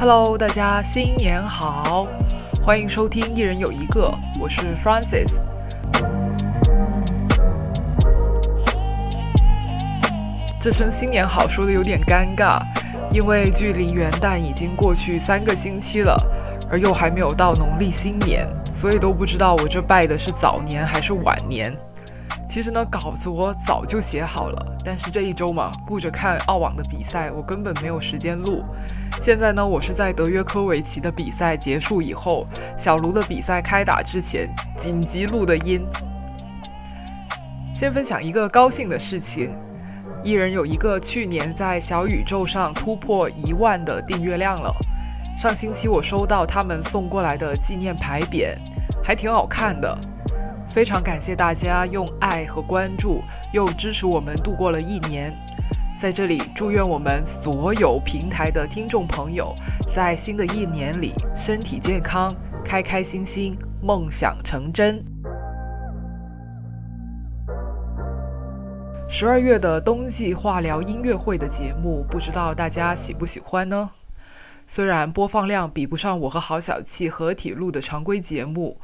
Hello，大家新年好，欢迎收听《一人有一个》，我是 Francis。这声新年好说的有点尴尬，因为距离元旦已经过去三个星期了，而又还没有到农历新年，所以都不知道我这拜的是早年还是晚年。其实呢，稿子我早就写好了，但是这一周嘛，顾着看澳网的比赛，我根本没有时间录。现在呢，我是在德约科维奇的比赛结束以后，小卢的比赛开打之前紧急录的音。先分享一个高兴的事情。艺人有一个去年在小宇宙上突破一万的订阅量了。上星期我收到他们送过来的纪念牌匾，还挺好看的。非常感谢大家用爱和关注又支持我们度过了一年。在这里祝愿我们所有平台的听众朋友，在新的一年里身体健康、开开心心、梦想成真。十二月的冬季化疗音乐会的节目，不知道大家喜不喜欢呢？虽然播放量比不上我和郝小气合体录的常规节目，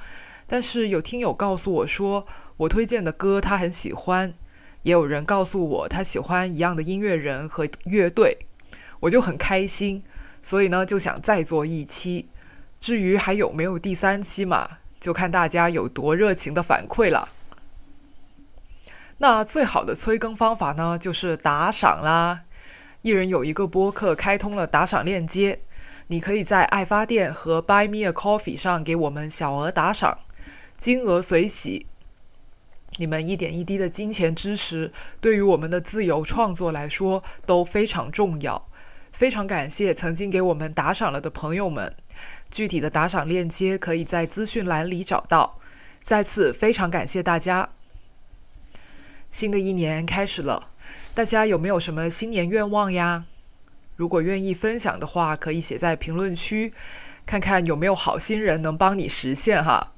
但是有听友告诉我说，我推荐的歌他很喜欢，也有人告诉我他喜欢一样的音乐人和乐队，我就很开心，所以呢就想再做一期。至于还有没有第三期嘛，就看大家有多热情的反馈了。那最好的催更方法呢，就是打赏啦！一人有一个播客开通了打赏链接，你可以在爱发电和 Buy Me a Coffee 上给我们小额打赏，金额随喜。你们一点一滴的金钱支持，对于我们的自由创作来说都非常重要。非常感谢曾经给我们打赏了的朋友们，具体的打赏链接可以在资讯栏里找到。再次非常感谢大家。新的一年开始了，大家有没有什么新年愿望呀？如果愿意分享的话，可以写在评论区，看看有没有好心人能帮你实现哈。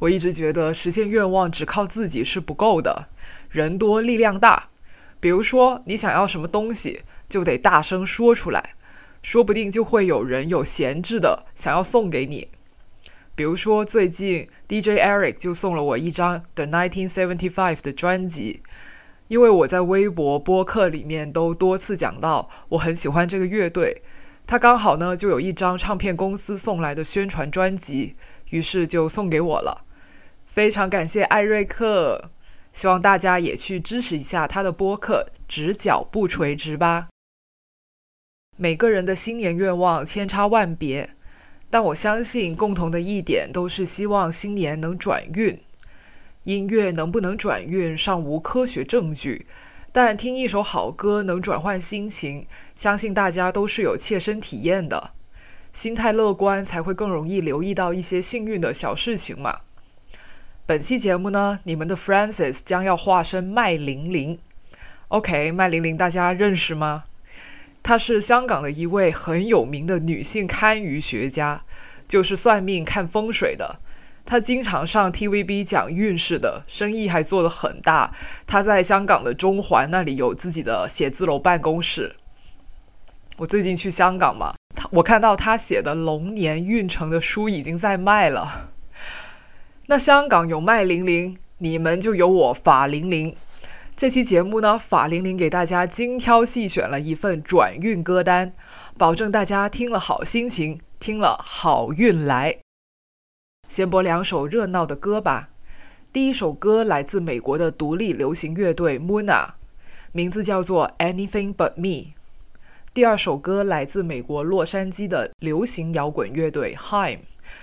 我一直觉得实现愿望只靠自己是不够的，人多力量大。比如说你想要什么东西，就得大声说出来，说不定就会有人有闲置的想要送给你。比如说，最近 DJ Eric 就送了我一张 The 1975的专辑，因为我在微博播客里面都多次讲到我很喜欢这个乐队，他刚好呢就有一张唱片公司送来的宣传专辑，于是就送给我了。非常感谢艾瑞克，希望大家也去支持一下他的播客，直角不垂直吧。每个人的新年愿望千差万别。但我相信，共同的一点都是希望新年能转运。音乐能不能转运，尚无科学证据。但听一首好歌能转换心情，相信大家都是有切身体验的。心态乐观，才会更容易留意到一些幸运的小事情嘛。本期节目呢，你们的 f r a n c i s 将要化身麦玲玲。OK，麦玲玲大家认识吗？她是香港的一位很有名的女性堪舆学家，就是算命看风水的。她经常上 TVB 讲运势的，生意还做得很大。她在香港的中环那里有自己的写字楼办公室。我最近去香港嘛，我看到她写的龙年运程的书已经在卖了。那香港有麦玲玲，你们就有我法玲玲。这期节目呢，法玲玲给大家精挑细选了一份转运歌单，保证大家听了好心情，听了好运来。先播两首热闹的歌吧。第一首歌来自美国的独立流行乐队 Muna，名字叫做 Anything But Me。第二首歌来自美国洛杉矶的流行摇滚乐队 Him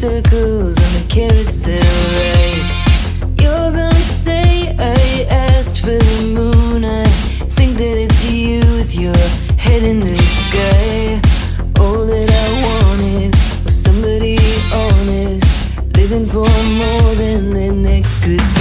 circles on the carousel ride. You're gonna say I asked for the moon. I think that it's you with your head in the sky. All that I wanted was somebody honest, living for more than the next could.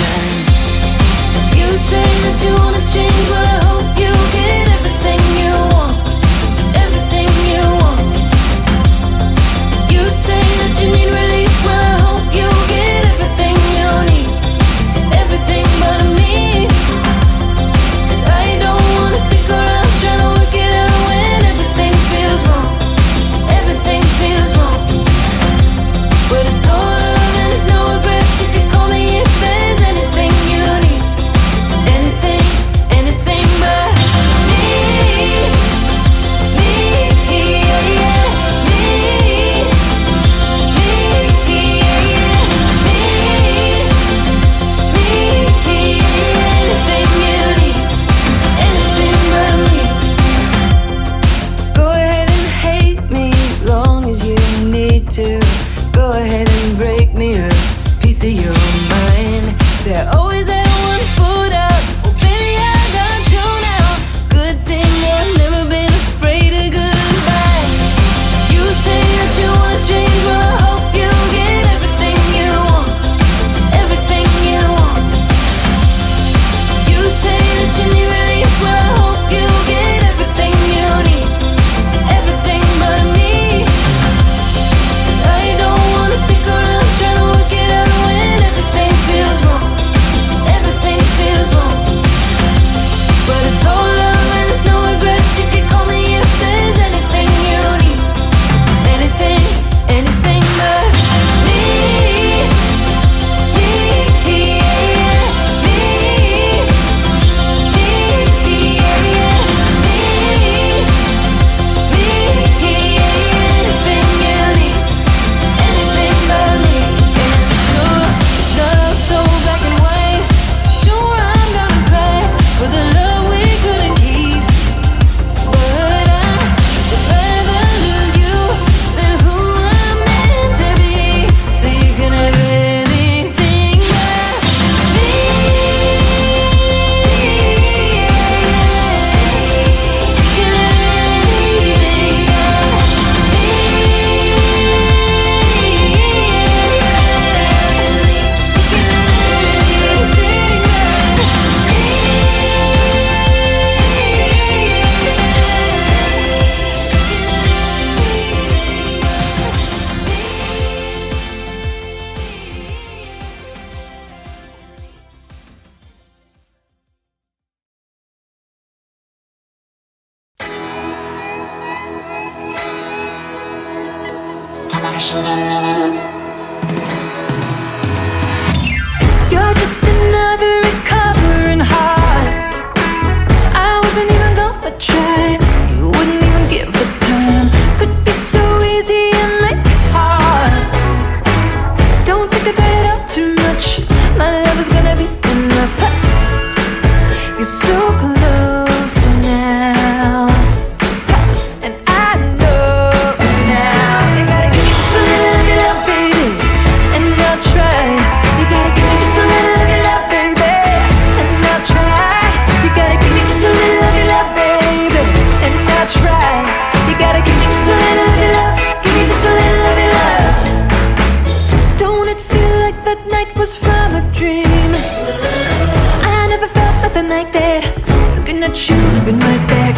Right back.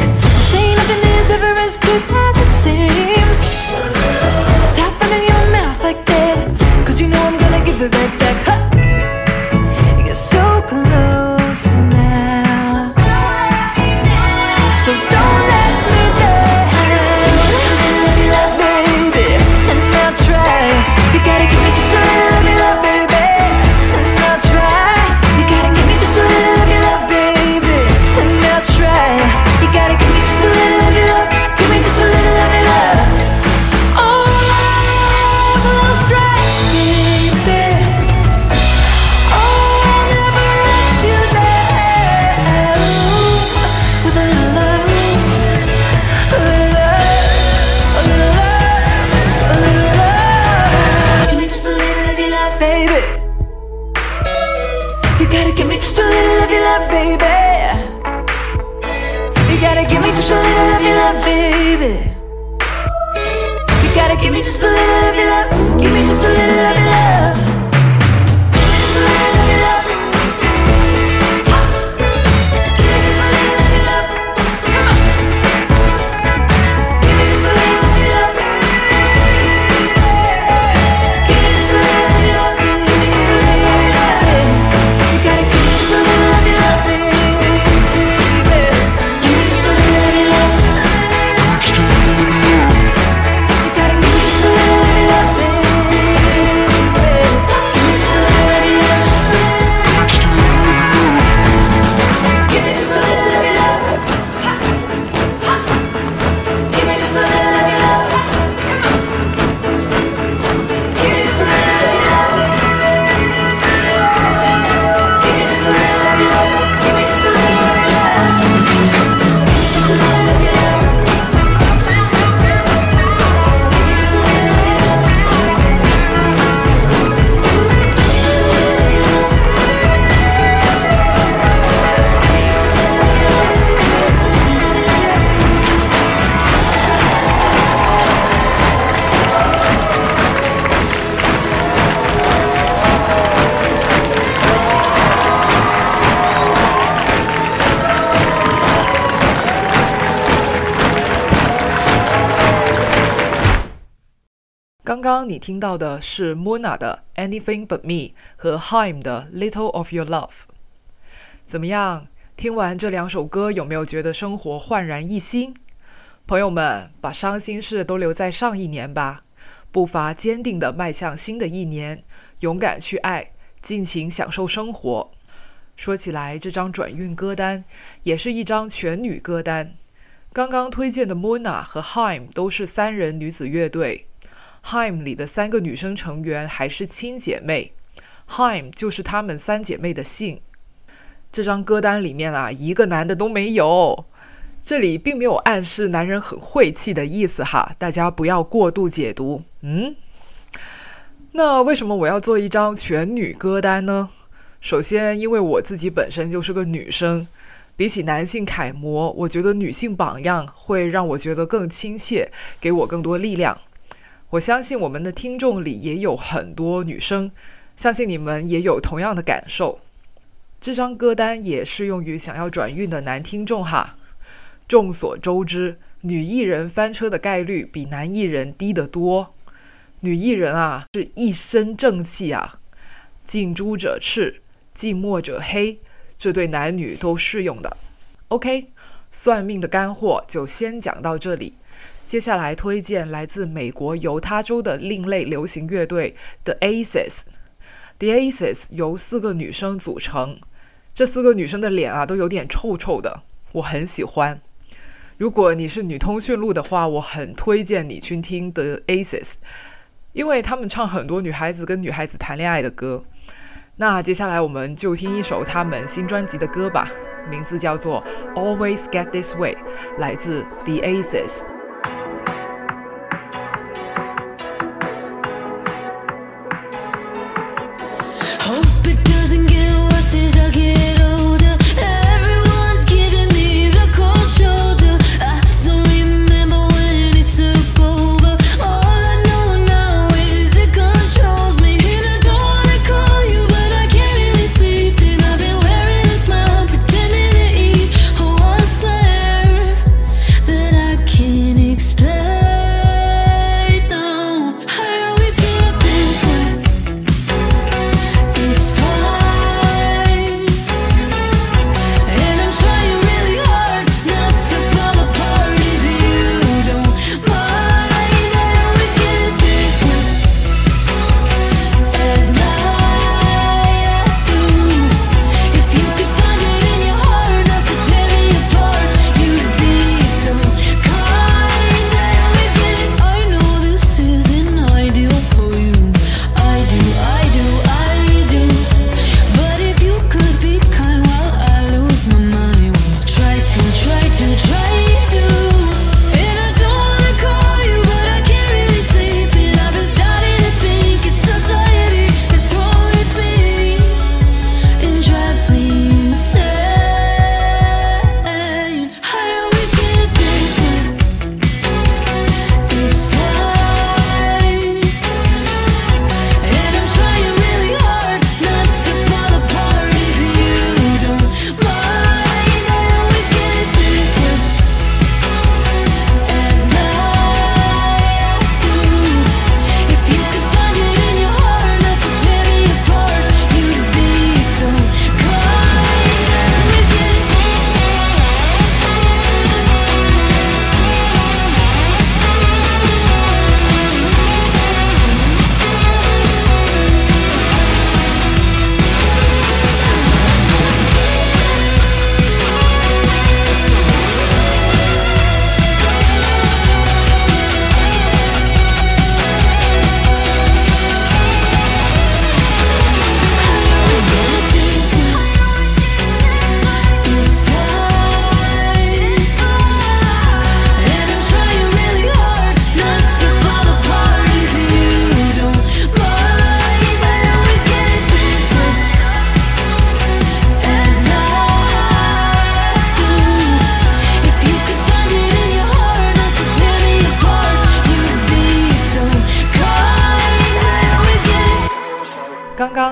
Say nothing is ever as good as it seems. Stop running your mouth like that. Cause you know I'm gonna give it right back. 你听到的是 Mona 的《Anything But Me》和 Haim 的《Little of Your Love》。怎么样？听完这两首歌，有没有觉得生活焕然一新？朋友们，把伤心事都留在上一年吧，步伐坚定地迈向新的一年，勇敢去爱，尽情享受生活。说起来，这张转运歌单也是一张全女歌单。刚刚推荐的 Mona 和 Haim 都是三人女子乐队。Haim 里的三个女生成员还是亲姐妹，Haim 就是她们三姐妹的姓。这张歌单里面啊，一个男的都没有。这里并没有暗示男人很晦气的意思哈，大家不要过度解读。嗯，那为什么我要做一张全女歌单呢？首先，因为我自己本身就是个女生，比起男性楷模，我觉得女性榜样会让我觉得更亲切，给我更多力量。我相信我们的听众里也有很多女生，相信你们也有同样的感受。这张歌单也适用于想要转运的男听众哈。众所周知，女艺人翻车的概率比男艺人低得多。女艺人啊，是一身正气啊，近朱者赤，近墨者黑，这对男女都适用的。OK，算命的干货就先讲到这里。接下来推荐来自美国犹他州的另类流行乐队 The Aces。The Aces 由四个女生组成，这四个女生的脸啊都有点臭臭的，我很喜欢。如果你是女通讯录的话，我很推荐你去听 The Aces，因为他们唱很多女孩子跟女孩子谈恋爱的歌。那接下来我们就听一首他们新专辑的歌吧，名字叫做《Always Get This Way》，来自 The Aces。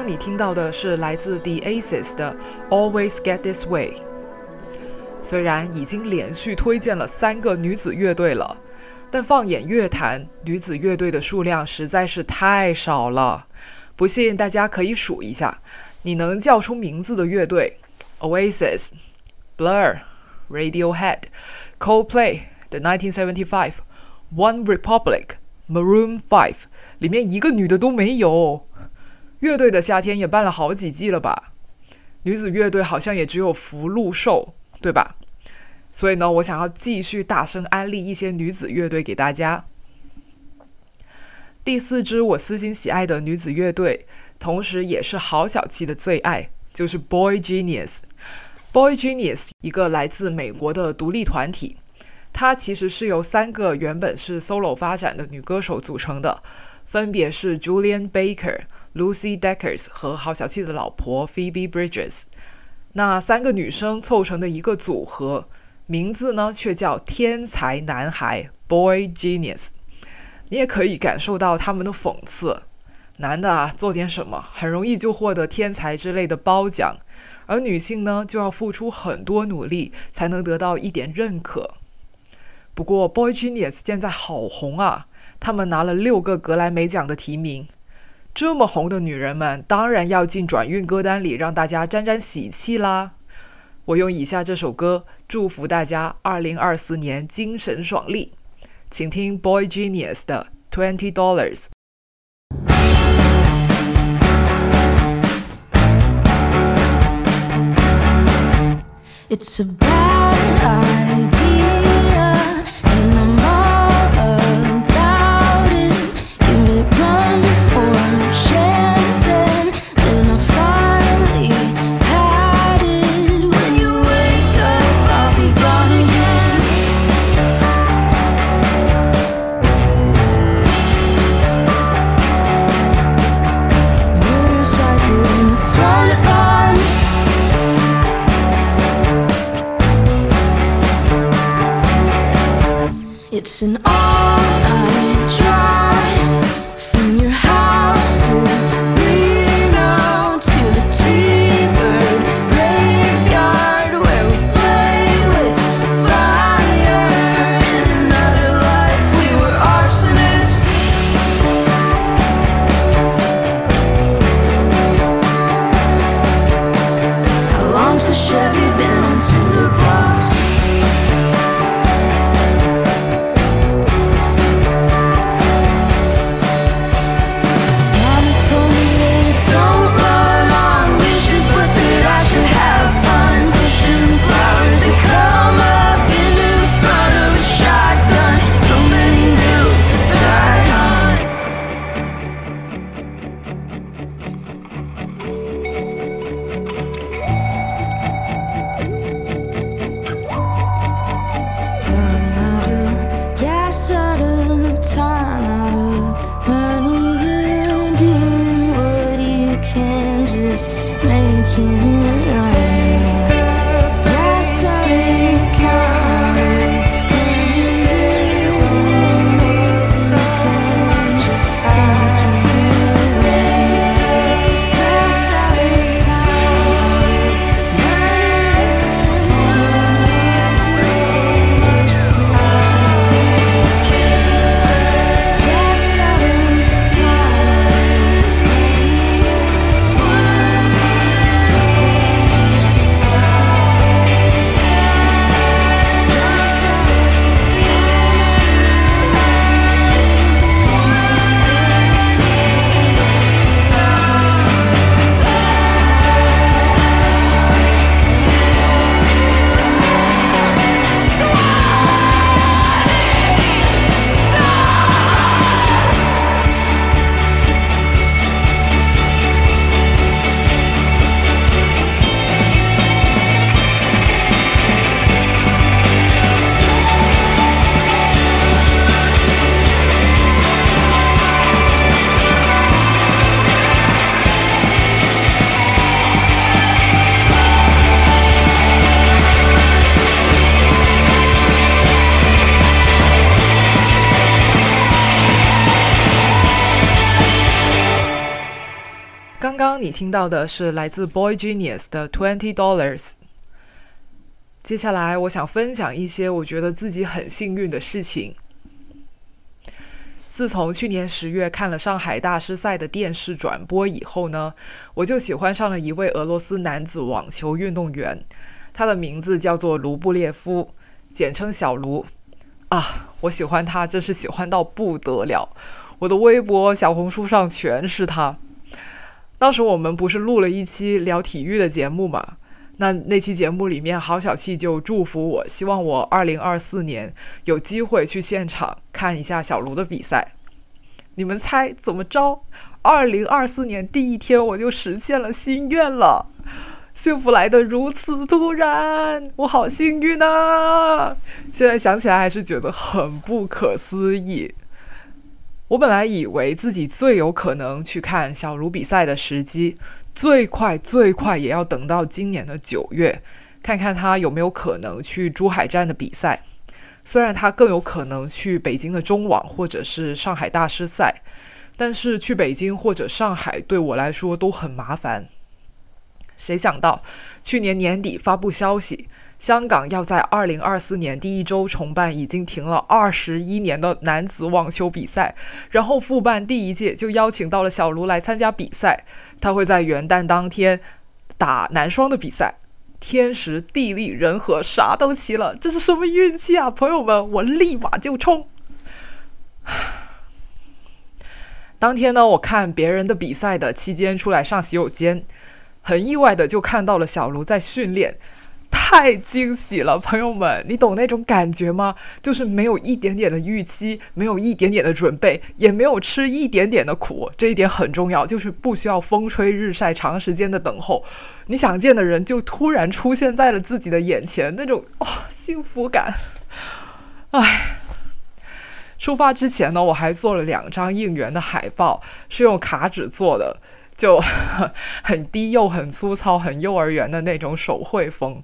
你听到的是来自 The Aces 的《Always Get This Way》。虽然已经连续推荐了三个女子乐队了，但放眼乐坛，女子乐队的数量实在是太少了。不信大家可以数一下，你能叫出名字的乐队：Oasis、Blur、Radiohead、Coldplay、The 1975、One Republic、Maroon Five，里面一个女的都没有。乐队的夏天也办了好几季了吧？女子乐队好像也只有福禄寿，对吧？所以呢，我想要继续大声安利一些女子乐队给大家。第四支我私心喜爱的女子乐队，同时也是郝小七的最爱，就是 Boy Genius。Boy Genius 一个来自美国的独立团体，它其实是由三个原本是 solo 发展的女歌手组成的，分别是 Julian Baker、Lucy Deckers 和郝小气的老婆 Phoebe Bridges。那三个女生凑成的一个组合，名字呢却叫天才男孩 Boy Genius。你也可以感受到他们的讽刺。男的啊，做点什么很容易就获得天才之类的褒奖，而女性呢，就要付出很多努力才能得到一点认可。不过，Boy Genius 现在好红啊，他们拿了六个格莱美奖的提名。这么红的女人们，当然要进转运歌单里，让大家沾沾喜气啦。我用以下这首歌祝福大家2024年精神爽利。请听 Boy Genius 的 Twenty Dollars。It's a bad 听到的是来自 Boy Genius 的 Twenty Dollars。接下来，我想分享一些我觉得自己很幸运的事情。自从去年十月看了上海大师赛的电视转播以后呢，我就喜欢上了一位俄罗斯男子网球运动员，他的名字叫做卢布列夫，简称小卢。啊，我喜欢他，真是喜欢到不得了。我的微博、小红书上全是他。当时我们不是录了一期聊体育的节目嘛？那那期节目里面，郝小气就祝福我，希望我二零二四年有机会去现场看一下小卢的比赛。你们猜怎么着？二零二四年第一天我就实现了心愿了，幸福来得如此突然，我好幸运啊！现在想起来还是觉得很不可思议。我本来以为自己最有可能去看小卢比赛的时机，最快最快也要等到今年的九月，看看他有没有可能去珠海站的比赛。虽然他更有可能去北京的中网或者是上海大师赛，但是去北京或者上海对我来说都很麻烦。谁想到去年年底发布消息，香港要在二零二四年第一周重办已经停了二十一年的男子网球比赛，然后复办第一届就邀请到了小卢来参加比赛。他会在元旦当天打男双的比赛，天时地利人和啥都齐了，这是什么运气啊，朋友们！我立马就冲。当天呢，我看别人的比赛的期间出来上洗手间，很意外的就看到了小卢在训练，太惊喜了，朋友们，你懂那种感觉吗？就是没有一点点的预期，没有一点点的准备，也没有吃一点点的苦，这一点很重要，就是不需要风吹日晒，长时间的等候，你想见的人就突然出现在了自己的眼前，那种哇、幸福感，唉。出发之前呢，我还做了两张应援的海报，是用卡纸做的，就 很低幼、很粗糙、很幼儿园的那种手绘风。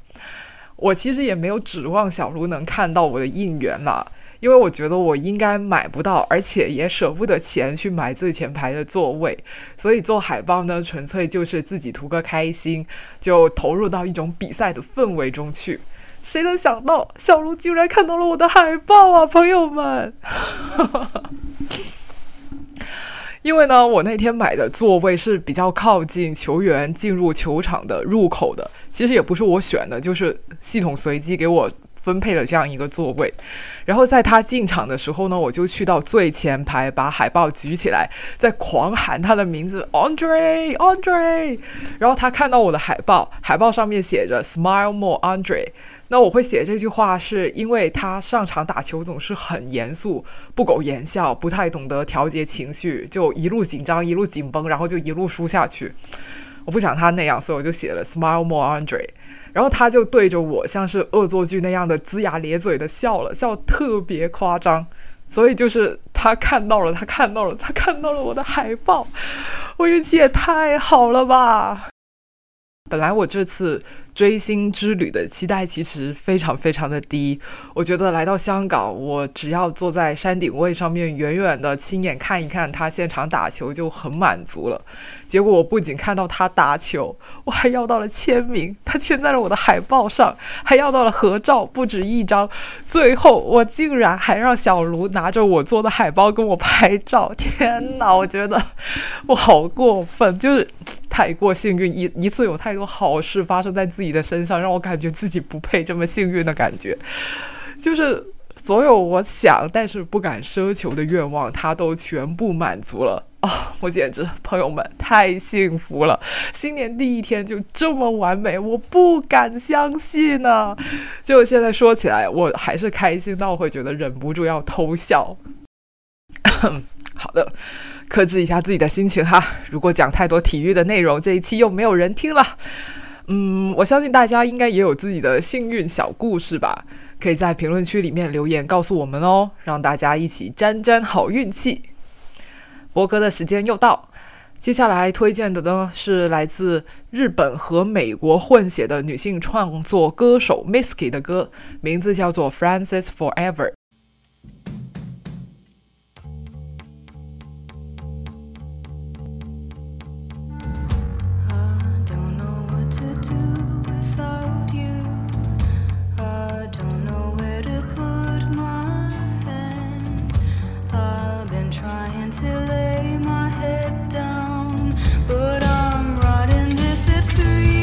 我其实也没有指望小卢能看到我的应援了，因为我觉得我应该买不到，而且也舍不得钱去买最前排的座位，所以做海报呢，纯粹就是自己图个开心，就投入到一种比赛的氛围中去。谁能想到小卢竟然看到了我的海报啊，朋友们！因为呢，我那天买的座位是比较靠近球员进入球场的入口的，其实也不是我选的，就是系统随机给我分配了这样一个座位。然后在他进场的时候呢，我就去到最前排，把海报举起来，在狂喊他的名字 Andre Andre。然后他看到我的海报，海报上面写着 Smile More Andre。那我会写这句话，是因为他上场打球总是很严肃、不苟言笑，不太懂得调节情绪，就一路紧张、一路紧绷，然后就一路输下去。我不想他那样，所以我就写了 “Smile more, Andre”。然后他就对着我像是恶作剧那样的龇牙咧嘴的笑了，笑特别夸张。所以就是他看到了，他看到了，他看到了我的海报，我运气也太好了吧！本来我这次。追星之旅的期待其实非常非常的低，我觉得来到香港，我只要坐在山顶位上面，远远的亲眼看一看他现场打球就很满足了。结果我不仅看到他打球，我还要到了签名，他签在了我的海报上，还要到了合照，不止一张。最后我竟然还让小卢拿着我做的海报跟我拍照，天哪！我觉得我好过分，就是。太过幸运，一一次有太多好事发生在自己你的身上，让我感觉自己不配这么幸运的感觉。就是所有我想但是不敢奢求的愿望，他都全部满足了啊！我简直，朋友们太幸福了！新年第一天就这么完美，我不敢相信呢。就现在说起来，我还是开心到会觉得忍不住要偷笑。好的。克制一下自己的心情哈，如果讲太多体育的内容，这一期又没有人听了。嗯，我相信大家应该也有自己的幸运小故事吧，可以在评论区里面留言告诉我们哦，让大家一起沾沾好运气。播歌的时间又到，接下来推荐的呢是来自日本和美国混血的女性创作歌手 Misky 的歌，名字叫做《Francis Forever》。to lay my head down, but I'm riding this at three.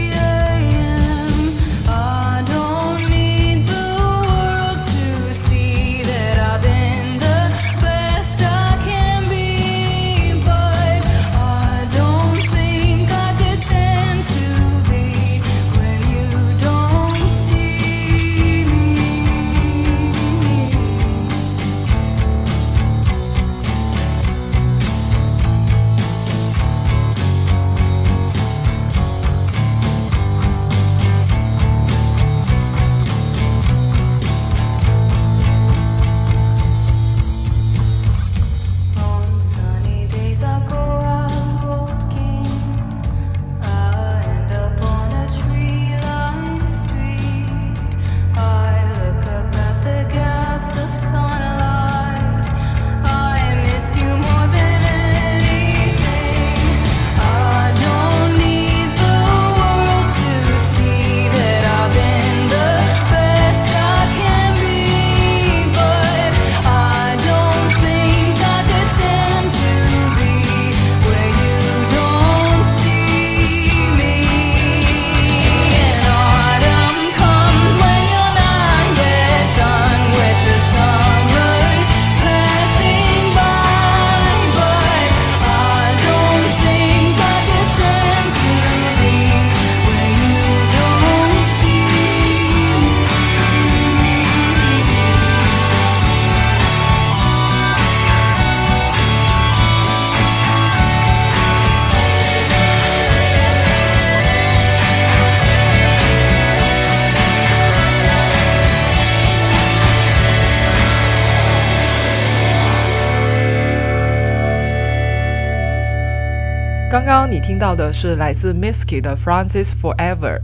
到的是来自 Misky 的 Francis Forever。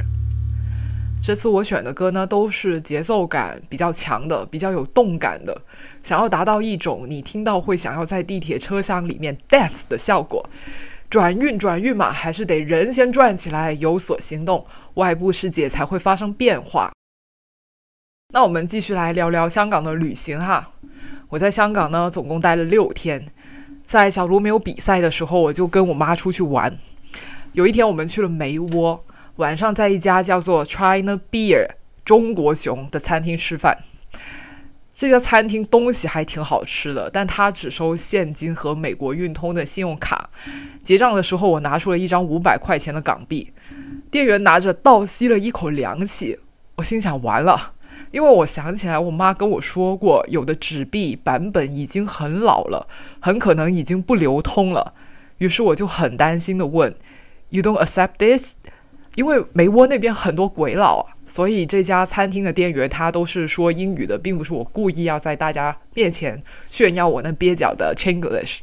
这次我选的歌呢，都是节奏感比较强的，比较有动感的，想要达到一种你听到会想要在地铁车厢里面 dance 的效果。转运转运嘛，还是得人先转起来，有所行动，外部世界才会发生变化。那我们继续来聊聊香港的旅行哈。我在香港呢，总共待了六天。在小卢没有比赛的时候，我就跟我妈出去玩。有一天，我们去了梅窝，晚上在一家叫做 China Beer 中国熊的餐厅吃饭。这家餐厅东西还挺好吃的，但它只收现金和美国运通的信用卡。结账的时候，我拿出了一张五百块钱的港币，店员拿着倒吸了一口凉气。我心想：完了。因为我想起来，我妈跟我说过，有的纸币版本已经很老了，很可能已经不流通了。于是我就很担心的问：“You don't accept this？” 因为梅窝那边很多鬼佬啊，所以这家餐厅的店员他都是说英语的，并不是我故意要在大家面前炫耀我那蹩脚的 Chinglish。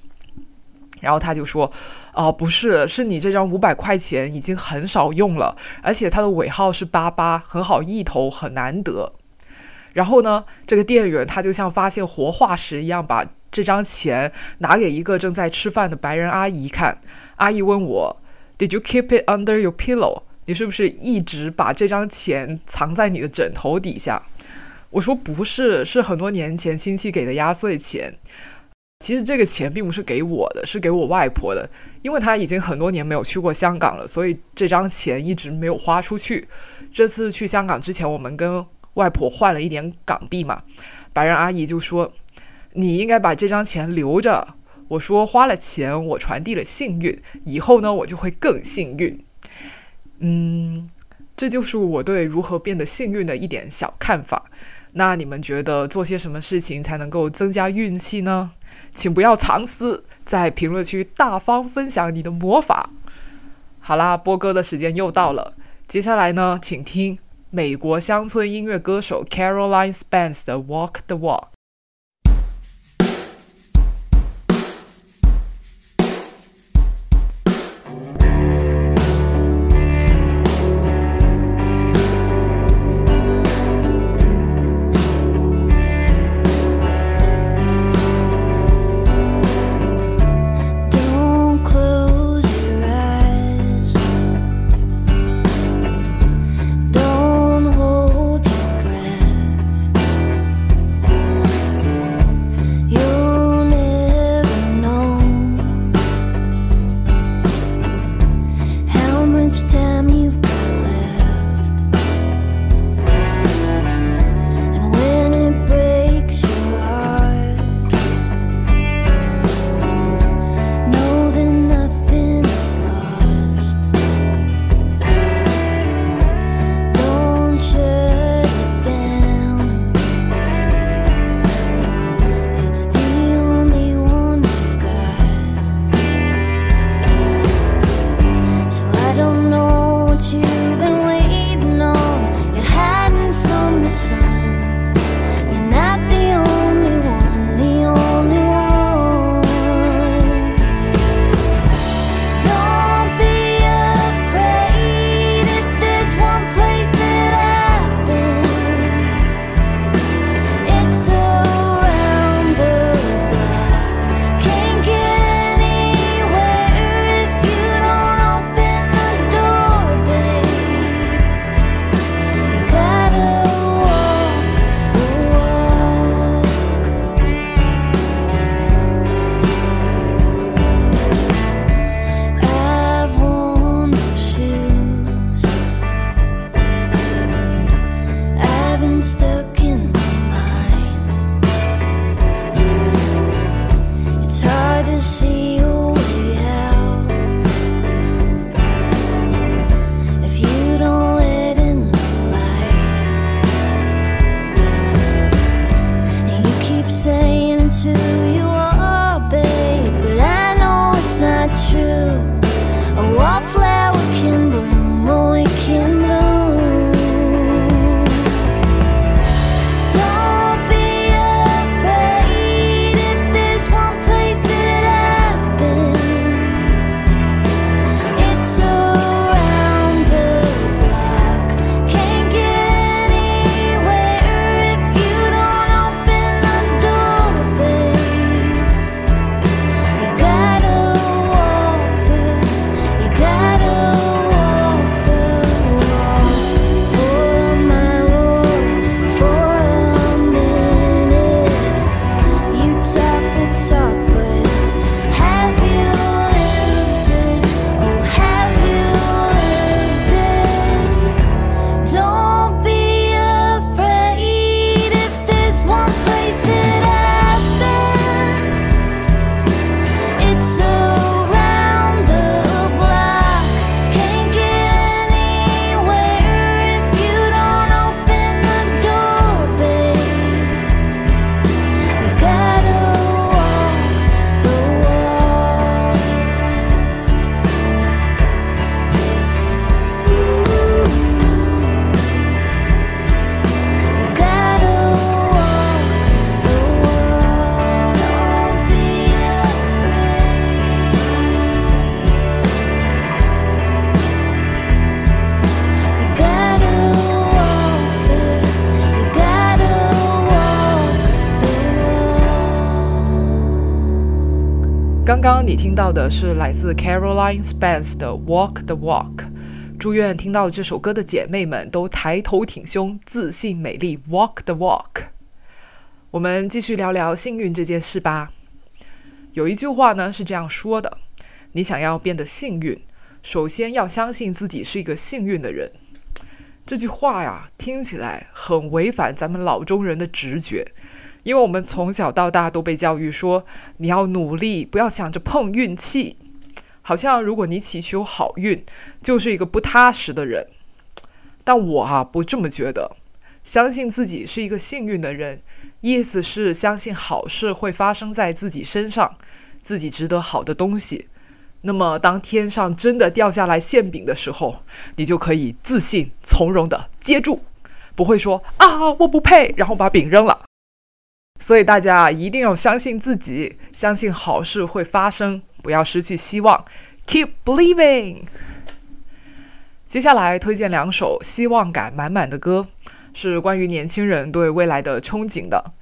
然后他就说：“哦，不是，是你这张五百块钱已经很少用了，而且它的尾号是八八，很好意头，很难得。”然后呢，这个店员他就像发现活化石一样，把这张钱拿给一个正在吃饭的白人阿姨看。阿姨问我：“Did you keep it under your pillow？” 你是不是一直把这张钱藏在你的枕头底下？我说：“不是，是很多年前亲戚给的压岁钱。其实这个钱并不是给我的，是给我外婆的，因为她已经很多年没有去过香港了，所以这张钱一直没有花出去。这次去香港之前，我们跟……外婆换了一点港币嘛，白人阿姨就说：“你应该把这张钱留着。”我说：“花了钱，我传递了幸运，以后呢，我就会更幸运。”嗯，这就是我对如何变得幸运的一点小看法。那你们觉得做些什么事情才能够增加运气呢？请不要藏私，在评论区大方分享你的魔法。好啦，播歌的时间又到了，接下来呢，请听。美国乡村音乐歌手 Caroline Spence 的《Walk the Walk》。刚刚你听到的是来自 Caroline Spence 的《Walk the Walk》。祝愿听到这首歌的姐妹们都抬头挺胸、自信美丽，Walk the Walk。我们继续聊聊幸运这件事吧。有一句话呢是这样说的：你想要变得幸运，首先要相信自己是一个幸运的人。这句话呀，听起来很违反咱们老中人的直觉。因为我们从小到大都被教育说，你要努力，不要想着碰运气。好像如果你祈求好运，就是一个不踏实的人。但我啊不这么觉得，相信自己是一个幸运的人，意思是相信好事会发生在自己身上，自己值得好的东西。那么当天上真的掉下来馅饼的时候，你就可以自信从容的接住，不会说啊我不配，然后把饼扔了。所以大家一定要相信自己，相信好事会发生，不要失去希望，keep believing。接下来推荐两首希望感满满的歌，是关于年轻人对未来的憧憬的。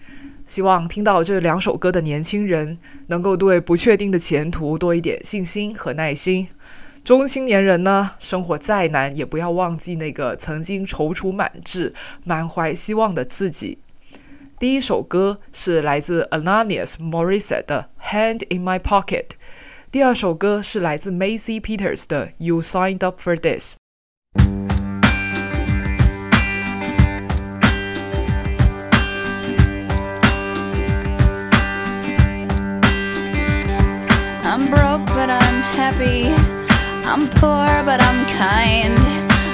希望听到这两首歌的年轻人，能够对不确定的前途多一点信心和耐心。中青年人呢，生活再难，也不要忘记那个曾经踌躇满志、满怀希望的自己。第一首歌是来自 Alanis Morissette 的《Hand in My Pocket》，第二首歌是来自 Macy Peters 的《You Signed Up for This》。I'm broke, but I'm happy. I'm poor, but I'm kind.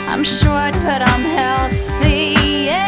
I'm short, but I'm healthy. Yeah.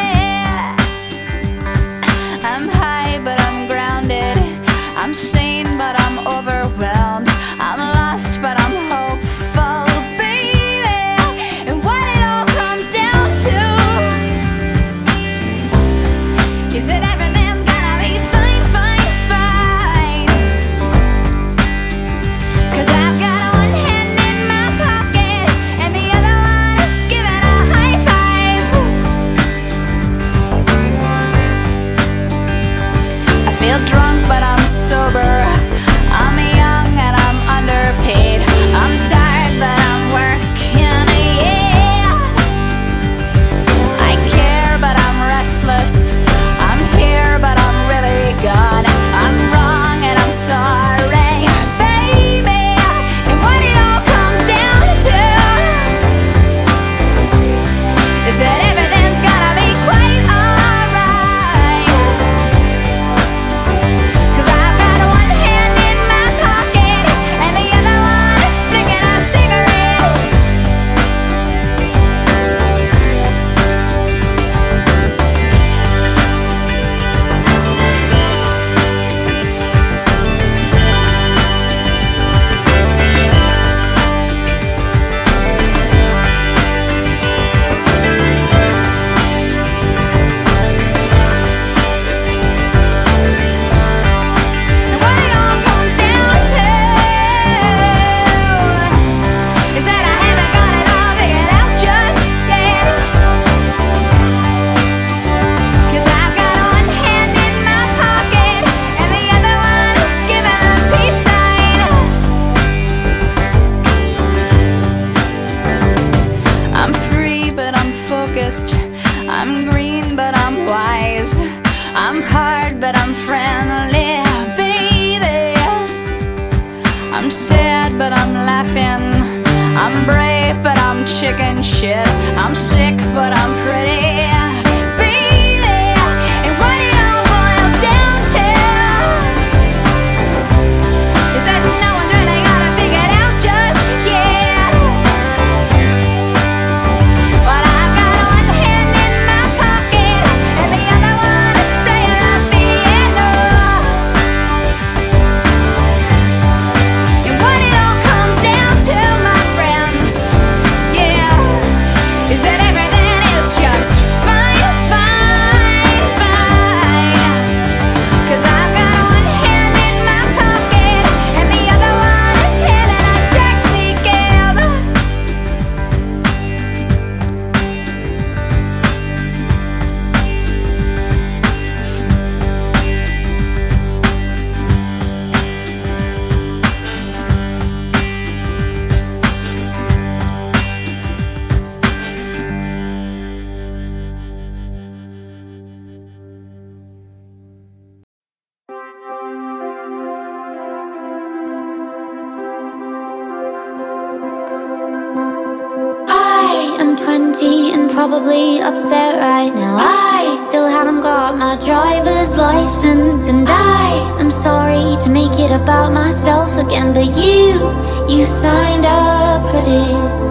Probably upset right now. I still haven't got my driver's license, and I am sorry to make it about myself again. But you, you signed up for this.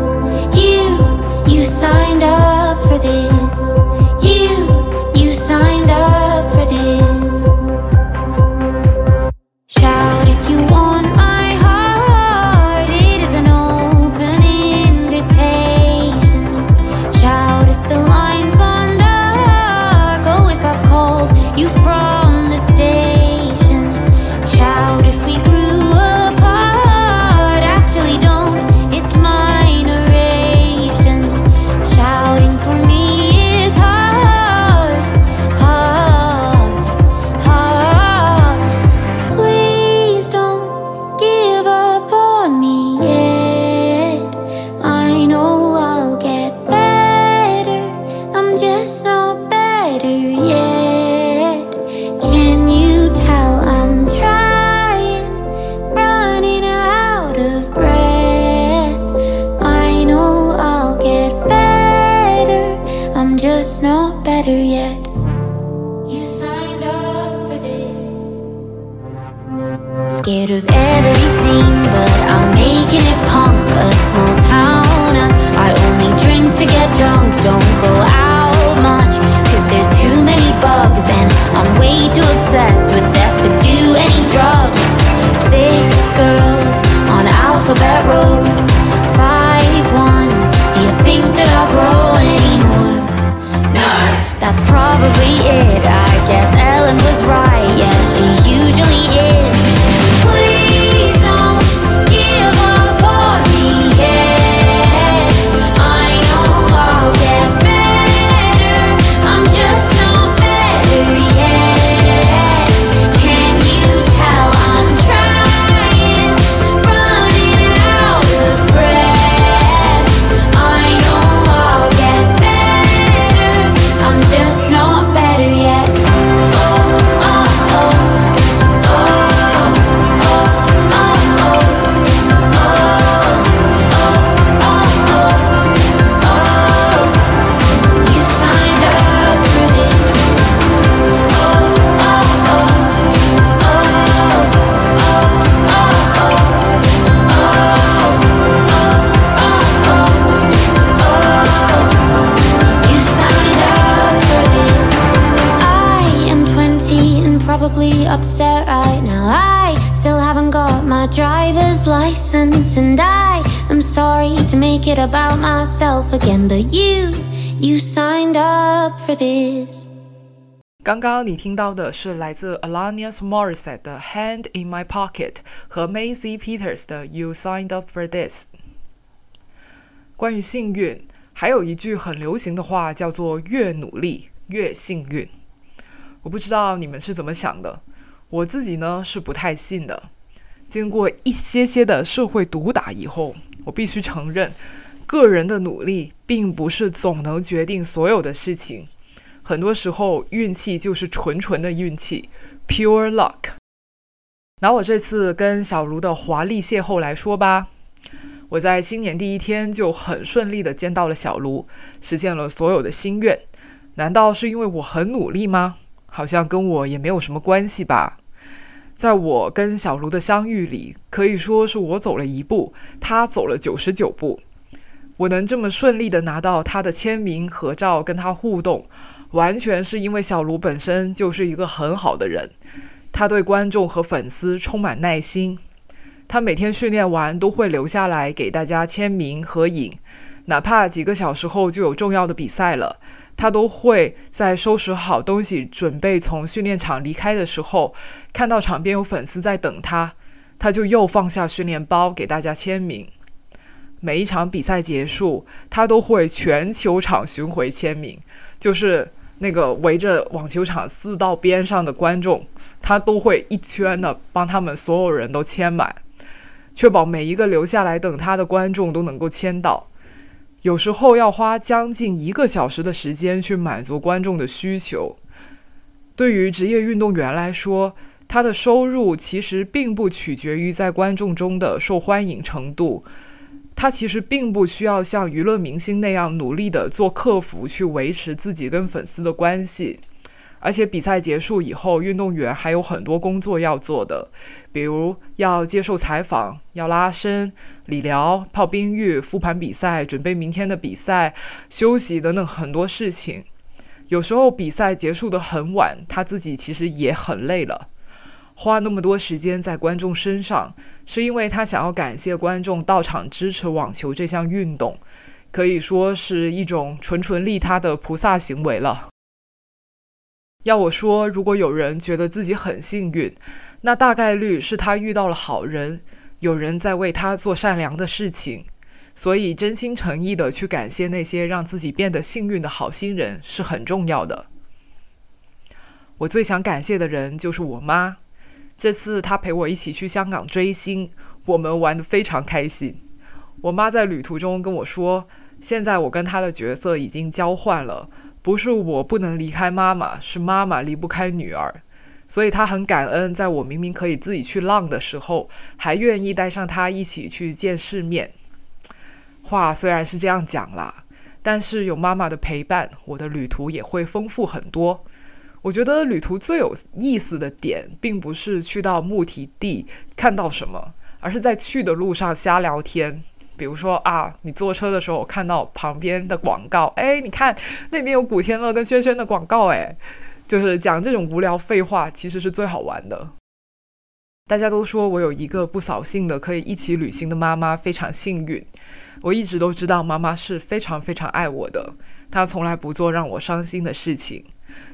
You, you signed up for this. You, you signed up too obsessed with death to do any drugs. Six girls on Alphabet Road. Five one. Do you think that I'll grow anymore? No, that's probably it. I guess Ellen was right. Yeah, she usually is. 你听到的是来自 Alania Smoreset 的《Hand in My Pocket》和 Macy Peters 的《You Signed Up for This》。关于幸运，还有一句很流行的话叫做“越努力越幸运”。我不知道你们是怎么想的，我自己呢是不太信的。经过一些些的社会毒打以后，我必须承认，个人的努力并不是总能决定所有的事情。很多时候，运气就是纯纯的运气，pure luck。拿我这次跟小卢的华丽邂逅来说吧，我在新年第一天就很顺利的见到了小卢，实现了所有的心愿。难道是因为我很努力吗？好像跟我也没有什么关系吧。在我跟小卢的相遇里，可以说是我走了一步，他走了九十九步。我能这么顺利的拿到他的签名、合照，跟他互动，完全是因为小卢本身就是一个很好的人。他对观众和粉丝充满耐心，他每天训练完都会留下来给大家签名合影，哪怕几个小时后就有重要的比赛了，他都会在收拾好东西准备从训练场离开的时候，看到场边有粉丝在等他，他就又放下训练包给大家签名。每一场比赛结束，他都会全球场巡回签名，就是那个围着网球场四道边上的观众，他都会一圈的帮他们所有人都签满，确保每一个留下来等他的观众都能够签到。有时候要花将近一个小时的时间去满足观众的需求。对于职业运动员来说，他的收入其实并不取决于在观众中的受欢迎程度。他其实并不需要像娱乐明星那样努力的做客服去维持自己跟粉丝的关系。而且比赛结束以后，运动员还有很多工作要做的，比如要接受采访、要拉伸、理疗、泡冰浴、复盘比赛、准备明天的比赛、休息等等很多事情。有时候比赛结束的很晚，他自己其实也很累了。花那么多时间在观众身上，是因为他想要感谢观众到场支持网球这项运动，可以说是一种纯纯利他的菩萨行为了。要我说，如果有人觉得自己很幸运，那大概率是他遇到了好人，有人在为他做善良的事情，所以真心诚意的去感谢那些让自己变得幸运的好心人是很重要的。我最想感谢的人就是我妈，这次她陪我一起去香港追星，我们玩得非常开心。我妈在旅途中跟我说，现在我跟她的角色已经交换了。不是我不能离开妈妈，是妈妈离不开女儿，所以她很感恩，在我明明可以自己去浪的时候，还愿意带上她一起去见世面。话虽然是这样讲啦，但是有妈妈的陪伴，我的旅途也会丰富很多。我觉得旅途最有意思的点，并不是去到目的地看到什么，而是在去的路上瞎聊天。比如说啊，你坐车的时候看到旁边的广告，哎，你看那边有古天乐跟轩轩的广告，哎，就是讲这种无聊废话，其实是最好玩的。大家都说我有一个不扫兴的可以一起旅行的妈妈，非常幸运。我一直都知道妈妈是非常非常爱我的，她从来不做让我伤心的事情。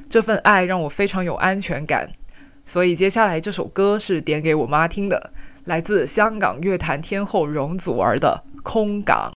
这份爱让我非常有安全感，所以接下来这首歌是点给我妈听的。来自香港乐坛天后容祖儿的《空港》。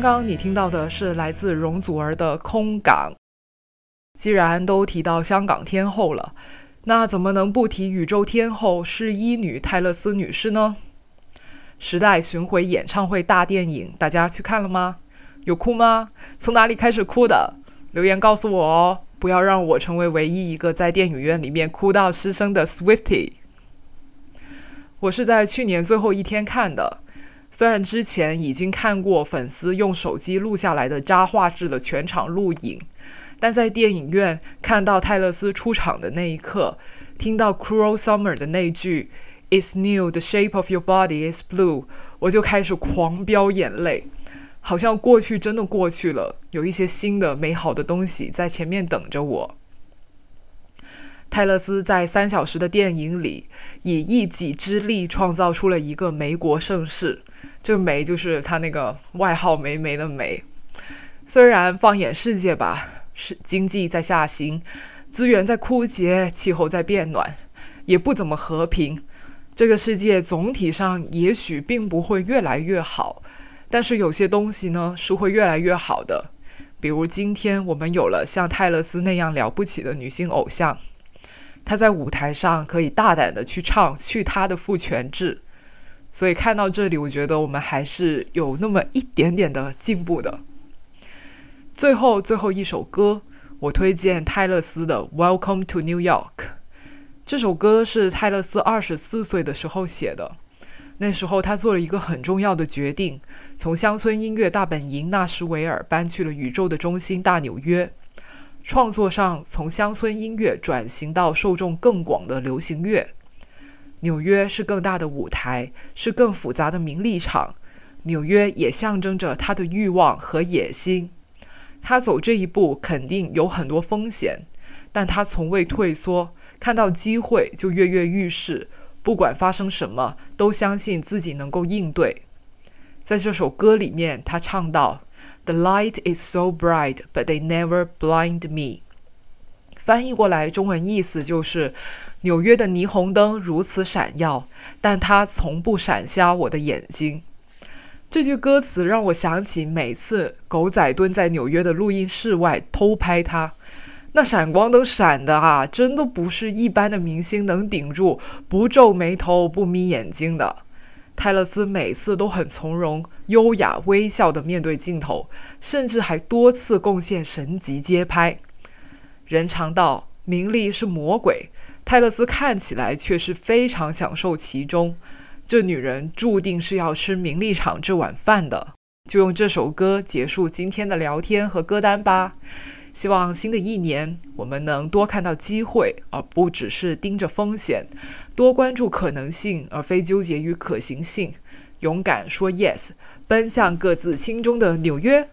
刚刚你听到的是来自容祖儿的《空港》。既然都提到香港天后了，那怎么能不提宇宙天后是一女泰勒斯女士呢？时代巡回演唱会大电影，大家去看了吗？有哭吗？从哪里开始哭的？留言告诉我哦，不要让我成为唯一一个在电影院里面哭到失声的 Swifty。我是在去年最后一天看的，虽然之前已经看过粉丝用手机录下来的渣画质的全场录影，但在电影院看到泰勒斯出场的那一刻，听到 Cruel Summer 的那句 "It's new, the shape of your body is blue"，我就开始狂飙眼泪，好像过去真的过去了，有一些新的美好的东西在前面等着我。泰勒斯在三小时的电影里，以一己之力创造出了一个美国盛世。这“梅”就是他那个外号“梅梅”的“梅”。虽然放眼世界吧，是经济在下行，资源在枯竭，气候在变暖，也不怎么和平。这个世界总体上也许并不会越来越好，但是有些东西呢是会越来越好的。比如今天我们有了像泰勒斯那样了不起的女性偶像。她在舞台上可以大胆的去唱去他的父权制，所以看到这里，我觉得我们还是有那么一点点的进步的。最后最后一首歌，我推荐泰勒斯的《Welcome to New York》。这首歌是泰勒斯二十四岁的时候写的，那时候他做了一个很重要的决定，从乡村音乐大本营纳什维尔搬去了宇宙的中心大纽约。创作上从乡村音乐转型到受众更广的流行乐。纽约是更大的舞台，是更复杂的名利场。纽约也象征着他的欲望和野心。他走这一步肯定有很多风险，但他从未退缩。看到机会就跃跃欲试，不管发生什么，都相信自己能够应对。在这首歌里面，他唱到。The light is so bright, but they never blind me。翻译过来，中文意思就是纽约的霓虹灯如此闪耀，但它从不闪瞎我的眼睛。这句歌词让我想起每次狗仔蹲在纽约的录音室外偷拍他，那闪光灯闪的啊，真的不是一般的明星能顶住，不皱眉头、不眯眼睛的。泰勒斯每次都很从容、优雅、微笑地面对镜头，甚至还多次贡献神级街拍。人常道名利是魔鬼，泰勒斯看起来却是非常享受其中。这女人注定是要吃名利场这碗饭的。就用这首歌结束今天的聊天和歌单吧。希望新的一年，我们能多看到机会，而不只是盯着风险；多关注可能性，而非纠结于可行性。勇敢说 yes，奔向各自心中的纽约。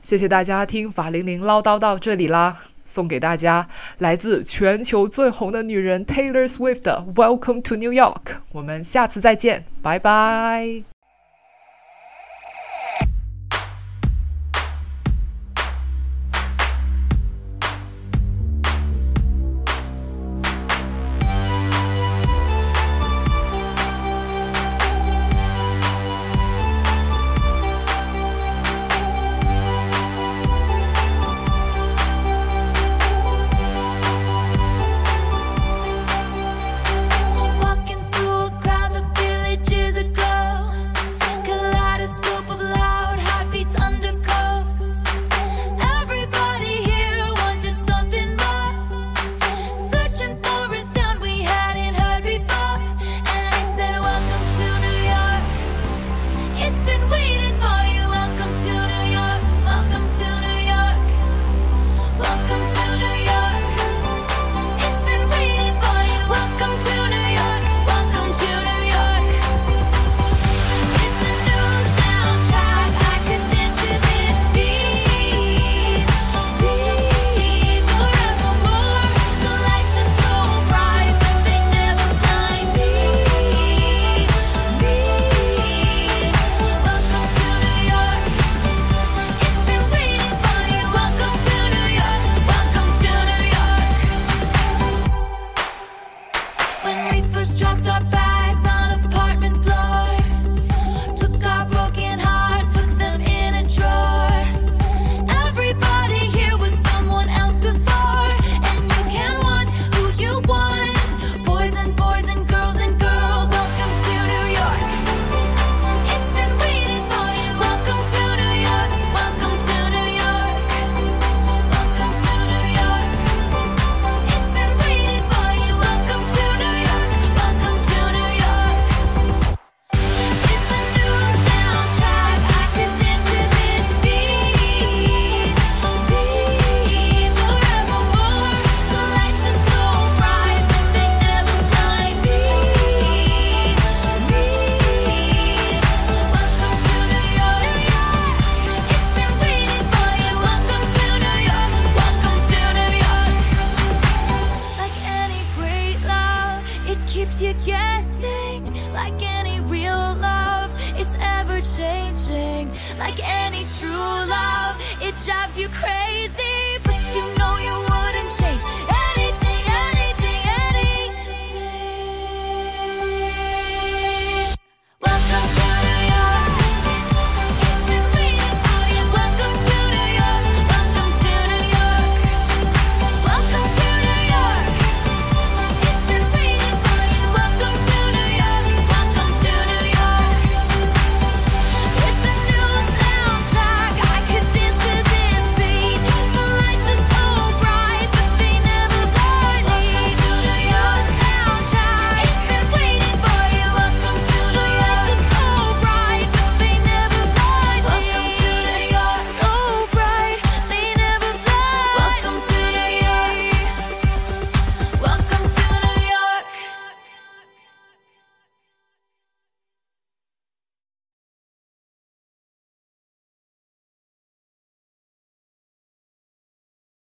谢谢大家听法玲玲唠叨到这里啦，送给大家来自全球最红的女人 Taylor Swift 的 Welcome to New York。我们下次再见，拜拜。